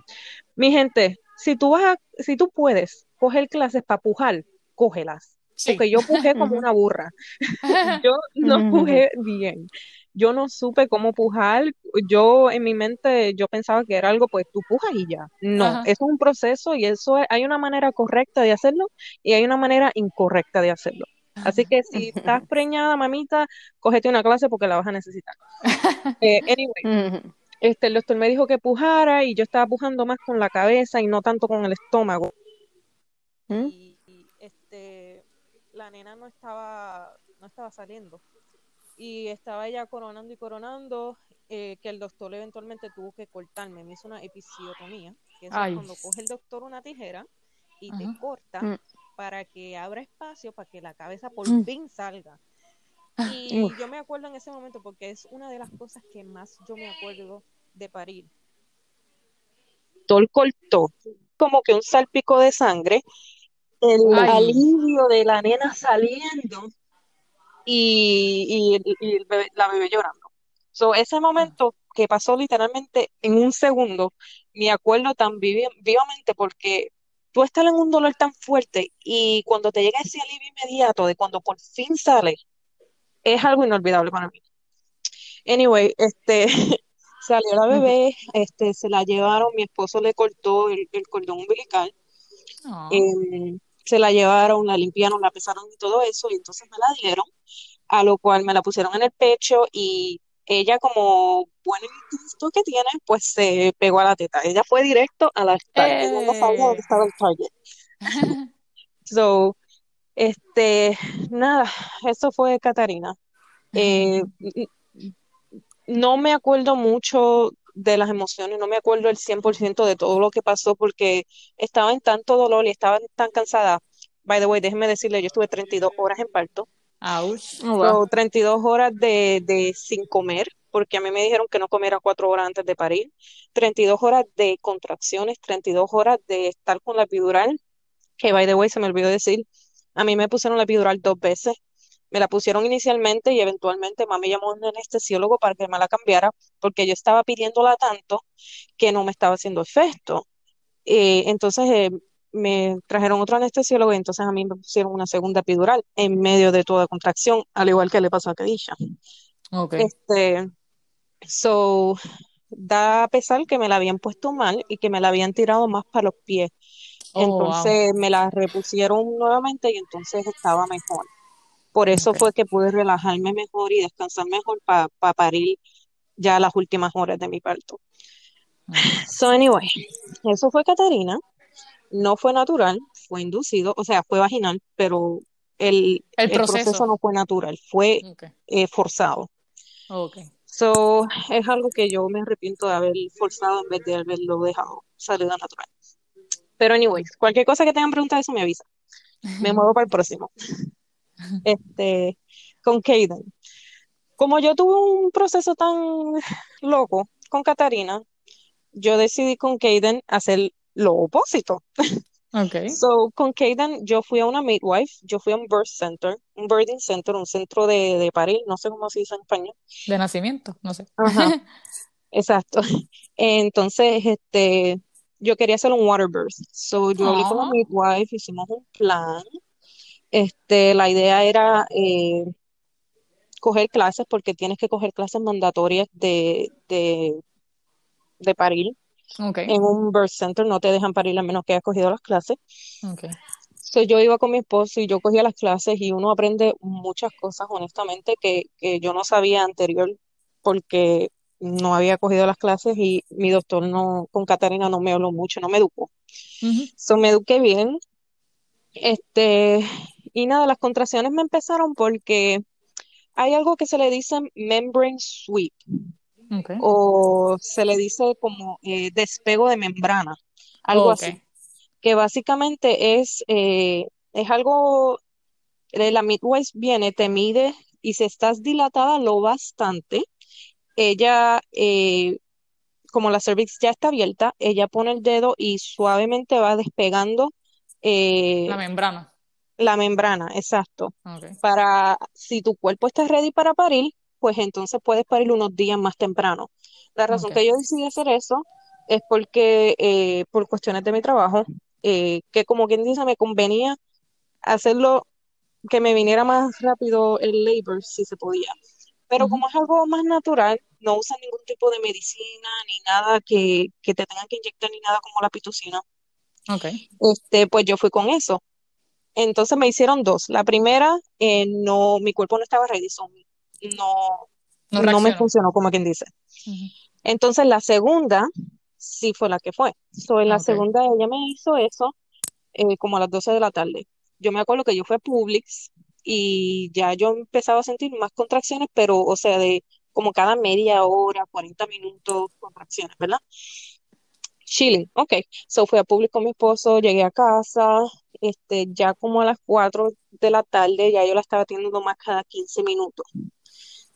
Mi gente, si tú vas a- si tú puedes coger clases para pujar, cógelas. Sí. Porque yo pujé como una burra. (laughs) Yo no pujé bien. Yo no supe cómo pujar. Yo en mi mente yo pensaba que era algo, pues tú pujas y ya. No, Ajá. eso es un proceso y eso es- hay una manera correcta de hacerlo y hay una manera incorrecta de hacerlo. Así que si estás preñada, mamita, cógete una clase porque la vas a necesitar. (laughs) Eh, anyway. Este, el doctor me dijo que pujara y yo estaba pujando más con la cabeza y no tanto con el estómago. ¿Mm? Y, y, este, la nena no estaba, no estaba saliendo. Y estaba ella coronando y coronando, eh, que el doctor eventualmente tuvo que cortarme. Me hizo una episiotomía, que eso es cuando coge el doctor una tijera y te corta Mm. para que abra espacio para que la cabeza por Mm. fin salga. Y Uf. yo me acuerdo en ese momento porque es una de las cosas que más yo me acuerdo de parir. Doctor cortó como que un salpico de sangre, el Ay. alivio de la nena saliendo y, y- y el bebé- la bebé llorando. So, ese momento que pasó literalmente en un segundo, me acuerdo tan vivi- vivamente porque tú estás en un dolor tan fuerte y cuando te llega ese alivio inmediato de cuando por fin sale, es algo inolvidable para mí. Anyway, este (laughs) salió la bebé, este se la llevaron, mi esposo le cortó el, el cordón umbilical, Ah. em, se la llevaron, la limpiaron, la pesaron y todo eso, y entonces me la dieron, a lo cual me la pusieron en el pecho y ella como buen instinto que tiene, pues se pegó a la teta. Ella fue directo a la target, ella no sabía Eh. dónde estaba el target. (laughs) So, este, nada, eso fue Catarina. Eh, no me acuerdo mucho de las emociones, no me acuerdo el 100% de todo lo que pasó porque estaba en tanto dolor y estaba tan cansada. By the way, déjeme decirle, yo estuve 32 horas en parto, Ouch. Oh, wow. so, 32 horas de, de sin comer, porque a mí me dijeron que no comiera 4 horas antes de parir, 32 horas de contracciones, 32 horas de estar con la epidural, que by the way, se me olvidó decir, a mí me pusieron la epidural dos veces. Me la pusieron inicialmente y eventualmente mami llamó a un anestesiólogo para que me la cambiara porque yo estaba pidiéndola tanto que no me estaba haciendo efecto. Eh, entonces eh, me trajeron otro anestesiólogo y entonces a mí me pusieron una segunda epidural en medio de toda contracción, al igual que le pasó a Kadisha. Ok. Este, so, da a pesar que me la habían puesto mal y que me la habían tirado más para los pies. Oh, wow. Entonces me la repusieron nuevamente y entonces estaba mejor. Por eso fue que pude relajarme mejor y descansar mejor para parir ya las últimas horas de mi parto. So, anyway, eso fue Catarina. No fue natural, fue inducido, o sea, fue vaginal, pero el, El el proceso no fue natural, fue eh, forzado. Ok. So, es algo que yo me arrepiento de haber forzado en vez de haberlo dejado salida natural. Pero anyways, cualquier cosa que tengan preguntas eso me avisa. Me muevo (laughs) para el próximo. (laughs) Este, con Kaden. Como yo tuve un proceso tan (laughs) loco con Catarina, yo decidí con Kaden hacer lo opuesto. (laughs) Ok. So, con Kaden yo fui a una midwife, yo fui a un birth center, un birthing center, un centro de, de parir, no sé cómo se dice en español. De nacimiento, no sé. Ajá, exacto. Entonces, este, yo quería hacer un water birth. So, yo hablé con la Aw. midwife, hicimos un plan. Este, la idea era eh, coger clases porque tienes que coger clases mandatorias de, de, de parir. En un birth center no te dejan parir a menos que hayas cogido las clases. Ok. So, yo iba con mi esposo y yo cogía las clases y uno aprende muchas cosas, honestamente, que, que yo no sabía anterior porque no había cogido las clases y mi doctor no, con Catarina no me habló mucho, no me educó. Ujú. So, me eduqué bien. Este, y nada, las contracciones me empezaron porque hay algo que se le dice membrane sweep Ok. o se le dice como eh, despego de membrana, algo así, que básicamente es, eh, es algo, la midwife viene, te mide y si estás dilatada lo bastante, ella, eh, como la cervix ya está abierta, ella pone el dedo y suavemente va despegando eh, La membrana. La membrana, exacto. Para, si tu cuerpo está ready para parir, pues entonces puedes parir unos días más temprano. La razón que yo decidí hacer eso es porque, eh, por cuestiones de mi trabajo, eh, que como quien dice, me convenía hacerlo, que me viniera más rápido el labor, si se podía. Pero como es algo más natural, no usan ningún tipo de medicina ni nada que, que te tengan que inyectar ni nada como la pitocina. Ok. Este, pues yo fui con eso. Entonces me hicieron dos. La primera, eh, no, mi cuerpo no estaba ready, no, No no me funcionó como quien dice. Entonces la segunda sí fue la que fue. So, en la Ok. segunda ella me hizo eso eh, como a las 12 de la tarde. Yo me acuerdo que yo fui a Publix y ya yo empezaba a sentir más contracciones, pero o sea, de como cada media hora, 40 minutos, contracciones, ¿verdad? Chilling, ok. So fui a Publix con mi esposo, llegué a casa, este, ya como a las 4 de la tarde, ya yo la estaba teniendo más cada 15 minutos.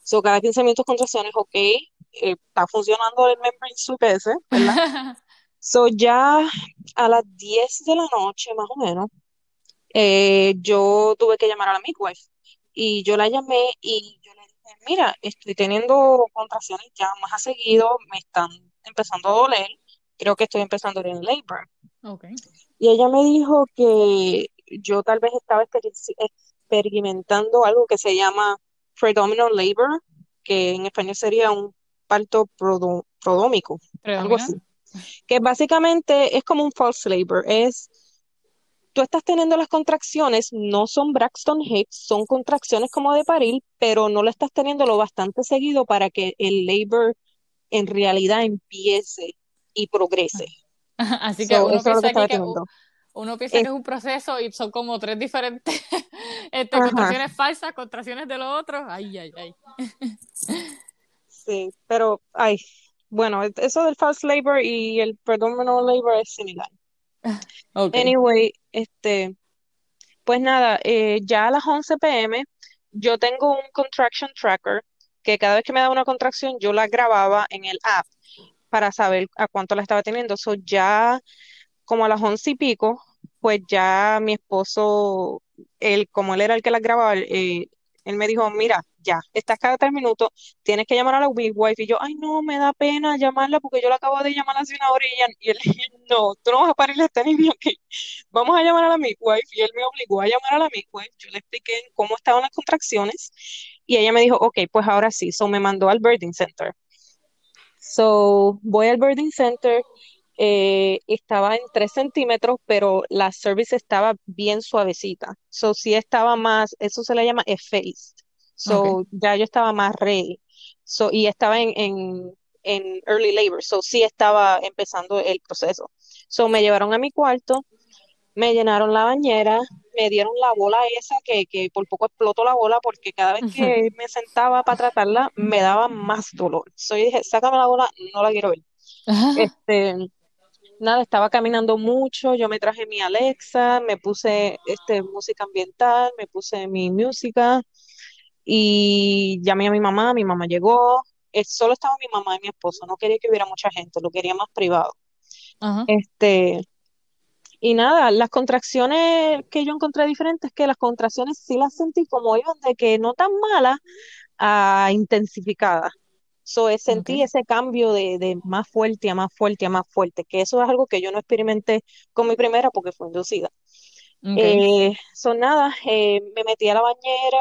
So cada 15 minutos contracciones, ok, eh, está funcionando el membrane ese, ¿verdad? (laughs) So ya a las 10 de la noche, más o menos, eh, yo tuve que llamar a la midwife y yo la llamé y yo le dije, mira, estoy teniendo contracciones ya más a seguido, me están empezando a doler, creo que estoy empezando en labor. Ok. Y ella me dijo que yo tal vez estaba experi- experimentando algo que se llama predominant labor, que en español sería un parto prodómico, algo así. Que básicamente es como un false labor, es tú estás teniendo las contracciones, no son Braxton Hicks, son contracciones como de parir, pero no lo estás teniendo lo bastante seguido para que el labor en realidad empiece y progrese. (laughs) Así que So, uno piensa que uno piensa Es- que es un proceso y son como tres diferentes (laughs) este, contracciones falsas, contracciones de lo otro. Ay, ay, ay. Sí, pero, ay, bueno, eso del false labor y el predominant labor es similar. (laughs) Anyway, este, pues nada, eh, ya a las 11 pm yo tengo un contraction tracker que cada vez que me daba una contracción yo la grababa en el app para saber a cuánto la estaba teniendo. So ya como a las once y pico, pues ya mi esposo, él, como él era el que las grababa, él me dijo, mira, ya, estás cada tres minutos, tienes que llamar a la midwife. Y yo, ay, no, me da pena llamarla porque yo la acabo de llamar hace una hora y, ella- y él (laughs) no, tú no vas a parirle a este niño aquí. Vamos a llamar a la midwife. Y él me obligó a llamar a la midwife. Yo le expliqué cómo estaban las contracciones y ella me dijo, ok, pues ahora sí. So me mandó al birthing center. So voy al birthing center eh, estaba en 3 centímetros, pero la cervix estaba bien suavecita. So, sí estaba más, eso se le llama effaced. So, ya yo estaba más ready. So, y estaba en, en, en early labor. So, sí estaba empezando el proceso. So, me llevaron a mi cuarto, me llenaron la bañera, me dieron la bola esa que, que por poco explotó la bola porque cada vez que me sentaba para tratarla me daba más dolor. So, yo dije, sácame la bola, no la quiero ver. Este, Nada, estaba caminando mucho, yo me traje mi Alexa, me puse este, música ambiental, me puse mi música y llamé a mi mamá, mi mamá llegó, eh, solo estaba mi mamá y mi esposo, no quería que hubiera mucha gente, lo quería más privado. Este, y nada, las contracciones que yo encontré diferentes, que las contracciones sí las sentí como iban de que no tan malas a intensificadas. So, eh, sentí ese cambio de, de más fuerte a más fuerte a más fuerte, que eso es algo que yo no experimenté con mi primera porque fue inducida. Ok. Eh, son nada, eh, me metí a la bañera,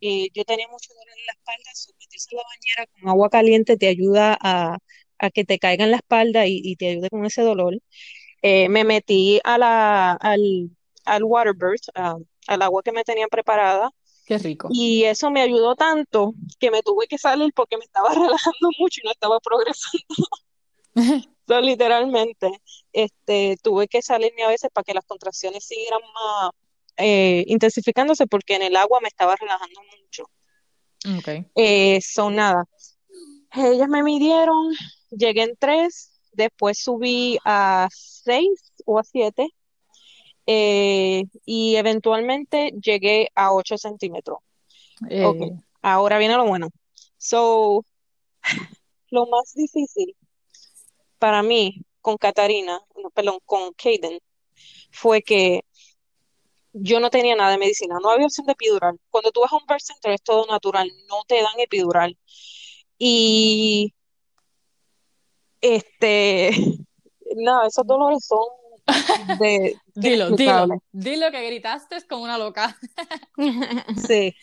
eh, yo tenía mucho dolor en la espalda, so, meterse a la bañera con agua caliente te ayuda a, a que te caiga en la espalda y, y te ayude con ese dolor. Eh, me metí a la, al, al waterbird, ah, al agua que me tenían preparada. Qué rico. Y eso me ayudó tanto que me tuve que salir porque me estaba (laughs) relajando mucho y no estaba progresando. (laughs) So, literalmente, este, tuve que salirme a veces para que las contracciones siguieran más eh, intensificándose porque en el agua me estaba relajando mucho. Ok. Eh, son nada. Ellas me midieron, llegué en tres, después subí a seis o a siete eh, y eventualmente llegué a ocho centímetros. Ok, Eh, ahora viene lo bueno. So, (laughs) lo más difícil para mí con Catarina, no, perdón, con Kaden, fue que yo no tenía nada de medicina, no había opción de epidural. Cuando tú vas a un birth center es todo natural, no te dan epidural. Y este, (laughs) nada, esos dolores son (laughs) de dilo, dilo. Dilo que gritaste como una loca. (laughs) Sí.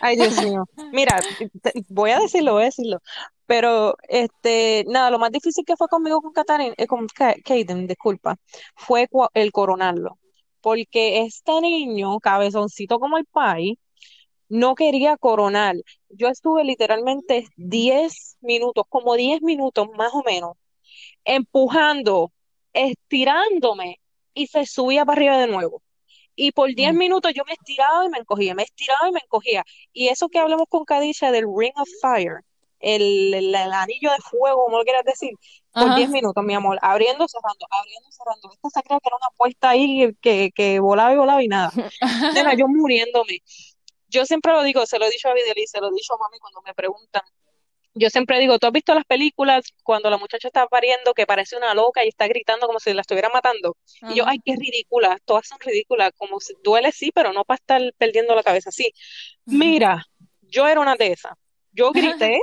Ay, Dios mío. Mira, te- voy a decirlo, voy a decirlo. Pero, este, nada, lo más difícil que fue conmigo con Katarin, eh, con Ka- Kaden, disculpa, fue el coronarlo. Porque este niño, cabezoncito como el pai, no quería coronar. Yo estuve literalmente 10 minutos, como 10 minutos más o menos, empujando, estirándome y se subía para arriba de nuevo. Y por 10 Mm. minutos yo me estiraba y me encogía, me estiraba y me encogía. Y eso que hablamos con Kadisha del Ring of Fire, el, el- el anillo de fuego, como lo quieras decir, por 10 Ajá. minutos, mi amor, abriendo, cerrando, abriendo, cerrando. Esta se cree que era una puesta ahí que, que volaba y volaba y nada. (laughs) Nena, yo muriéndome. Yo siempre lo digo, se lo he dicho a Videl y se lo he dicho a mami cuando me preguntan. Yo siempre digo, ¿tú has visto las películas cuando la muchacha está pariendo que parece una loca y está gritando como si la estuviera matando? Y yo, ay, qué ridícula, todas son ridículas, como si duele sí, pero no para estar perdiendo la cabeza así. Mira, yo era una de esas. Yo (laughs) grité,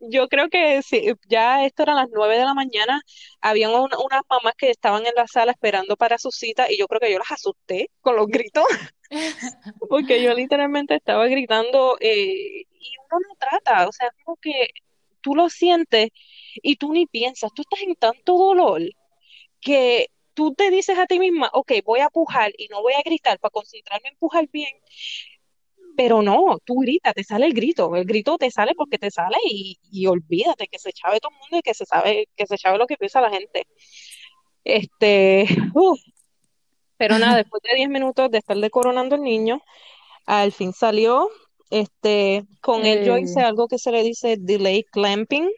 yo creo que sí, ya esto eran las nueve de la mañana, habían un- unas mamás que estaban en la sala esperando para su cita y yo creo que yo las asusté con los gritos, porque yo literalmente estaba gritando eh, y uno no trata, o sea, como que tú lo sientes y tú ni piensas, tú estás en tanto dolor que tú te dices a ti misma, ok, voy a pujar y no voy a gritar para concentrarme en pujar bien, pero no, tú gritas, te sale el grito, el grito te sale porque te sale y, y olvídate que se chave todo el mundo y que se sabe, que se chave lo que piensa la gente. Este, (laughs) uf, pero nada, después de 10 minutos de estar coronando el niño, al fin salió, este, con él yo hice Eh, algo que se le dice delay clamping,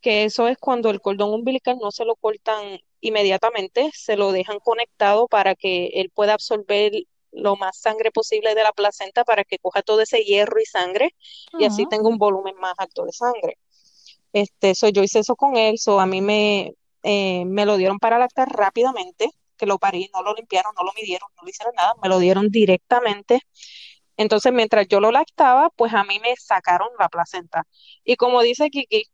que eso es cuando el cordón umbilical no se lo cortan inmediatamente, se lo dejan conectado para que él pueda absorber lo más sangre posible de la placenta para que coja todo ese hierro y sangre y así tenga un volumen más alto de sangre. Este, so, yo hice eso con él, so, a mí me, eh, me lo dieron para lactar rápidamente, que lo parí, no lo limpiaron, no lo midieron, no le hicieron nada, me lo dieron directamente. Entonces, mientras yo lo lactaba, pues a mí me sacaron la placenta. Y como dice Kiki,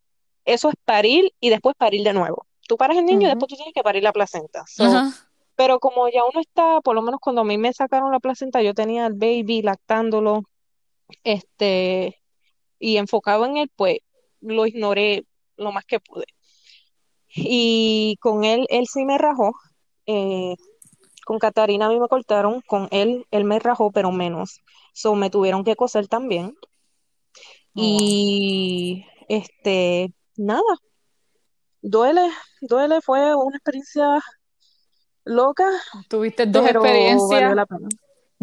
eso es parir y después parir de nuevo. Tú paras el niño y después tú tienes que parir la placenta. So, pero como ya uno está, por lo menos cuando a mí me sacaron la placenta, yo tenía al baby lactándolo, este, y enfocado en él, pues lo ignoré lo más que pude. Y con él, él sí me rajó. Eh, con Catarina a mí me cortaron, con él, él me rajó, pero menos. So, me tuvieron que coser también. Oh. Y este, nada, duele, duele, fue una experiencia loca, Tuviste dos experiencias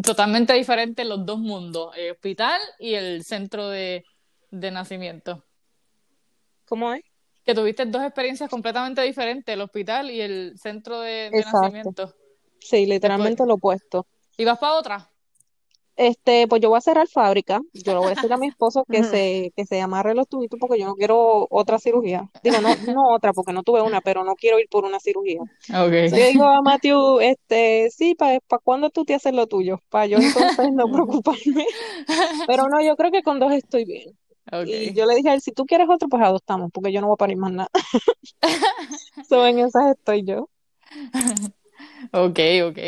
totalmente diferentes en los dos mundos, el hospital y el centro de, de nacimiento. ¿Cómo es? Que tuviste dos experiencias completamente diferentes, el hospital y el centro de, de nacimiento. Sí, literalmente lo opuesto. ¿Y vas para otra? Este, pues yo voy a cerrar fábrica. Yo le voy a decir a mi esposo que se, que se amarre los tubitos porque yo no quiero otra cirugía. Digo, no, no otra porque no tuve una, pero no quiero ir por una cirugía. Ok. Yo digo a Matthew, este, sí, ¿para cuándo tú te haces lo tuyo? Para yo entonces no (laughs) preocuparme. Pero no, yo creo que con dos estoy bien. Y yo le dije a él, si tú quieres otro, pues adoptamos, porque yo no voy a parir más nada. (laughs) So, en esas estoy yo. (laughs) Ok, ok.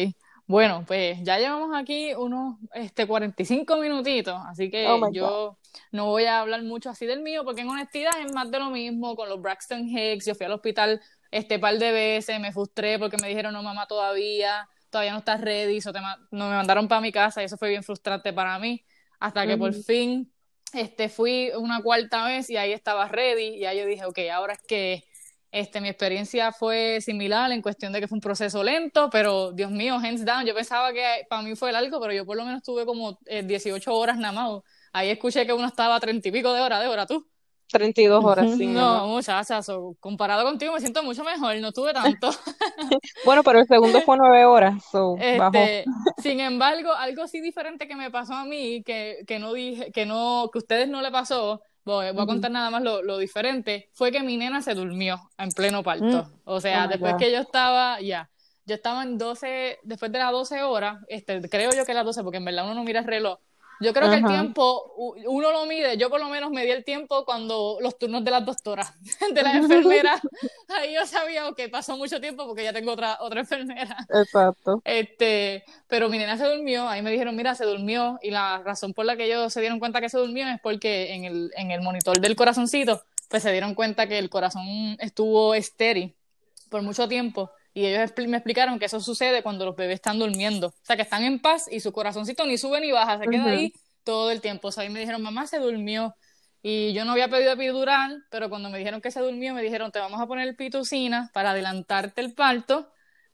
Bueno, pues ya llevamos aquí unos este, 45 minutitos, así que Oh yo no voy a hablar mucho así del mío, porque en honestidad es más de lo mismo con los Braxton Hicks. Yo fui al hospital este par de veces, me frustré porque me dijeron, no, mamá, todavía, todavía no estás ready, so te no me mandaron para mi casa y eso fue bien frustrante para mí, hasta que por fin este, fui una cuarta vez y ahí estaba ready y ahí yo dije, ok, ahora es que este, mi experiencia fue similar en cuestión de que fue un proceso lento, pero Dios mío, hands down, yo pensaba que para mí fue largo, pero yo por lo menos tuve como eh, 18 horas nada más. Ahí escuché que uno estaba a 30 y pico de horas, de hora tú. 32 horas, sí, mi No, amor. muchacha, so, comparado contigo me siento mucho mejor, no tuve tanto. (laughs) Bueno, pero el segundo fue nueve horas, so bajó. Este, sin embargo, algo sí diferente que me pasó a mí, que, que no dije, que no, que a ustedes no le pasó, voy, voy a contar nada más lo, lo diferente, fue que mi nena se durmió en pleno parto. O sea, Oh después God. que yo estaba, ya, yo estaba en 12, después de las 12 horas, este, creo yo que las 12, porque en verdad uno no mira el reloj. Yo creo que el tiempo, uno lo mide, yo por lo menos me di el tiempo cuando los turnos de las doctoras, (laughs) de las enfermeras, (laughs) ahí yo sabía que pasó mucho tiempo porque ya tengo otra, otra enfermera. Exacto. Este, pero mi nena se durmió, ahí me dijeron, mira, se durmió, y la razón por la que ellos se dieron cuenta que se durmió es porque en el, en el monitor del corazoncito, pues se dieron cuenta que el corazón estuvo estéril por mucho tiempo, y ellos me explicaron que eso sucede cuando los bebés están durmiendo, o sea, que están en paz y su corazoncito ni sube ni baja, se queda ahí todo el tiempo. O sea, ahí me dijeron, mamá se durmió, y yo no había pedido epidural, pero cuando me dijeron que se durmió, me dijeron, te vamos a poner pitocina para adelantarte el parto,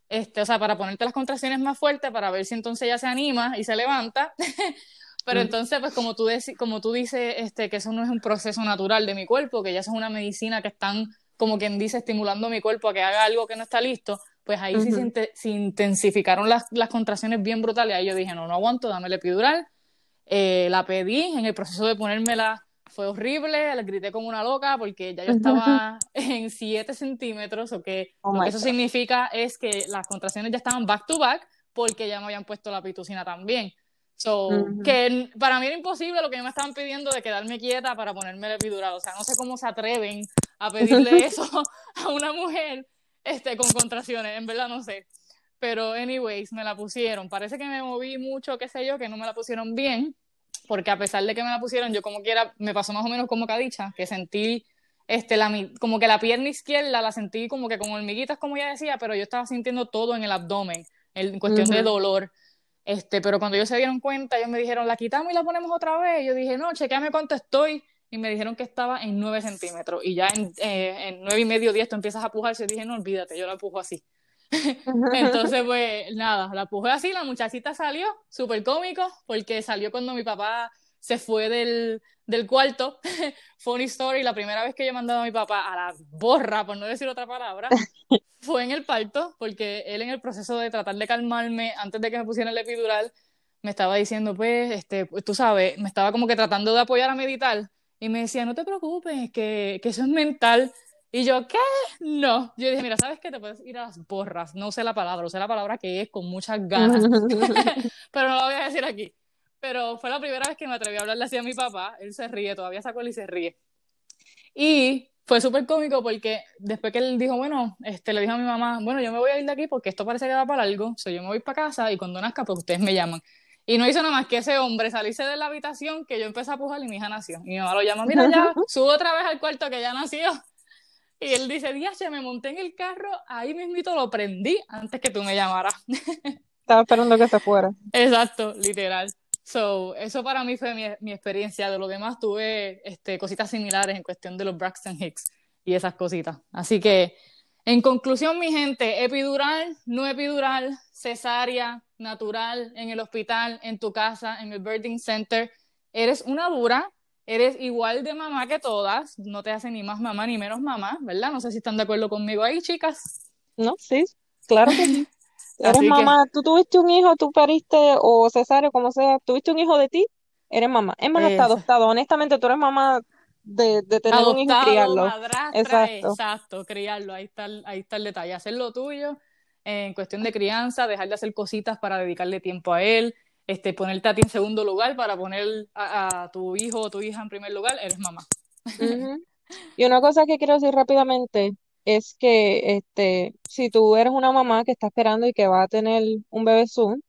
este, o sea, para ponerte las contracciones más fuertes, para ver si entonces ella se anima y se levanta. (laughs) Pero entonces, pues como tú, como tú dices, este, que eso no es un proceso natural de mi cuerpo, que ya eso es una medicina que están, como quien dice, estimulando mi cuerpo a que haga algo que no está listo, pues ahí sí se, Ujú. inte- se intensificaron las, las contracciones bien brutales. Ahí yo dije, no, no aguanto, dame el epidural. Eh, la pedí, en el proceso de ponérmela fue horrible, le grité como una loca porque ya yo estaba (laughs) en 7 centímetros, o que Oh lo que eso God. significa es que las contracciones ya estaban back to back porque ya me habían puesto la pitocina también. So, Ujú. que n- para mí era imposible lo que me estaban pidiendo de quedarme quieta para ponerme el epidural. O sea, no sé cómo se atreven a pedirle (laughs) eso (laughs) a una mujer este, con contracciones, en verdad no sé. Pero, anyways, me la pusieron. Parece que me moví mucho, qué sé yo, que no me la pusieron bien, porque a pesar de que me la pusieron, yo como quiera, me pasó más o menos como Cadicha, que sentí este, la, mi- como que la pierna izquierda la sentí como que con hormiguitas, como ya decía, pero yo estaba sintiendo todo en el abdomen, en cuestión de Ujú. dolor. Este, pero cuando ellos se dieron cuenta, ellos me dijeron, la quitamos y la ponemos otra vez. Yo dije, no, chequeame cuánto estoy. Y me dijeron que estaba en 9 centímetros. Y ya en, eh, en 9 y medio, 10, tú empiezas a pujarse. Yo dije, no, olvídate, yo la pujo así. (laughs) Entonces, pues nada, la puse así, la muchachita salió, súper cómico, porque salió cuando mi papá se fue del, del cuarto. (laughs) Funny story, la primera vez que yo he mandado a mi papá a la borra, por no decir otra palabra, (laughs) fue en el parto, porque él en el proceso de tratar de calmarme antes de que me pusieran el epidural, me estaba diciendo, pues, este, pues, tú sabes, me estaba como que tratando de apoyar a meditar, y me decía, no te preocupes, que, que eso es mental. Y yo, ¿qué? No. Yo dije, mira, ¿sabes qué? Te puedes ir a las borras. No sé la palabra, usé la palabra que es con muchas ganas, (laughs) pero no la voy a decir aquí. Pero fue la primera vez que me atreví a hablarle así a mi papá. Él se ríe, todavía sacó y se ríe. Y fue súper cómico porque después que él dijo, bueno, este, le dijo a mi mamá, bueno, yo me voy a ir de aquí porque esto parece que va para algo, so yo me voy para casa y cuando nazca, pues ustedes me llaman. Y no hizo nada más que ese hombre salirse de la habitación que yo empecé a pujar y mi hija nació. Y mi mamá lo llama, mira ya, subo otra vez al cuarto que ya nació. Y él dice, Díaz, me monté en el carro, ahí mismito lo prendí antes que tú me llamaras. (laughs) Estaba esperando que se fuera. Exacto, literal. So, eso para mí fue mi, mi, experiencia. De lo demás tuve este, cositas similares en cuestión de los Braxton Hicks y esas cositas. Así que, en conclusión, mi gente, epidural, no epidural, cesárea, natural, en el hospital, en tu casa, en el birthing center, eres una dura, eres igual de mamá que todas, no te hacen ni más mamá ni menos mamá, ¿verdad? No sé si están de acuerdo conmigo ahí, chicas. No, sí, claro que sí. (laughs) Eres mamá, tú tuviste un hijo, tú pariste, o cesárea, como sea, tuviste un hijo de ti, eres mamá. Es más, hasta adoptado. Honestamente, tú eres mamá de, de tener un hijo y criarlo. exacto. exacto, criarlo. Ahí está, el, ahí está el detalle. Hacer lo tuyo en cuestión de crianza, dejar de hacer cositas para dedicarle tiempo a él, este, ponerte a ti en segundo lugar para poner a, tu hijo o tu hija en primer lugar, eres mamá. (laughs) Y una cosa que quiero decir rápidamente, es que este, si tú eres una mamá que está esperando y que va a tener un bebé soon,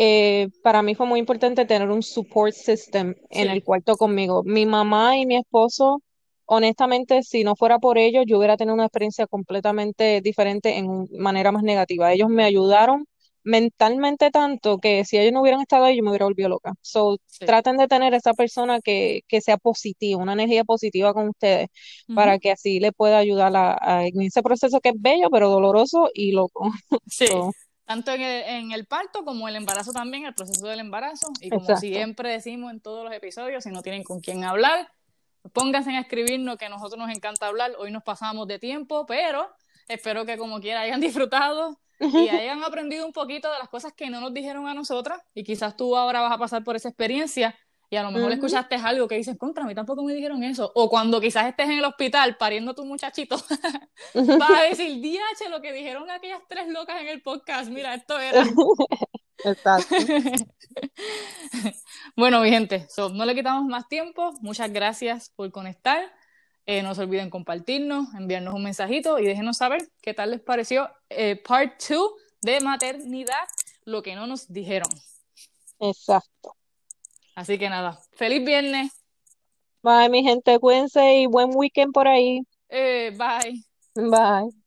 eh, para mí fue muy importante tener un support system en el cuarto conmigo. Mi mamá y mi esposo, honestamente, si no fuera por ellos, yo hubiera tenido una experiencia completamente diferente en manera más negativa. Ellos me ayudaron mentalmente tanto que si ellos no hubieran estado ahí, yo me hubiera volvido loca. So, traten de tener esa persona que, que, sea positiva, una energía positiva con ustedes, para que así le pueda ayudar a, en ese proceso que es bello, pero doloroso y loco. Sí. (laughs) Tanto en el, en el, parto como el embarazo también, el proceso del embarazo. Y como siempre decimos en todos los episodios, si no tienen con quién hablar, pónganse a escribirnos que a nosotros nos encanta hablar. Hoy nos pasamos de tiempo, pero espero que como quiera hayan (laughs) disfrutado y hayan aprendido un poquito de las cosas que no nos dijeron a nosotras y quizás tú ahora vas a pasar por esa experiencia y a lo mejor escuchaste algo que dices, contra, a mí tampoco me dijeron eso. O cuando quizás estés en el hospital pariendo a tu muchachito, (laughs) vas a decir, DH, lo que dijeron aquellas tres locas en el podcast, mira, esto era. (laughs) Exacto. (laughs) bueno, mi gente, no le quitamos más tiempo. Muchas gracias por conectar. Eh, no se olviden compartirnos, enviarnos un mensajito y déjenos saber qué tal les pareció eh, part 2 de maternidad, lo que no nos dijeron. Exacto. Así que nada, feliz viernes. Bye, mi gente, cuídense y buen weekend por ahí. Eh, bye. Bye.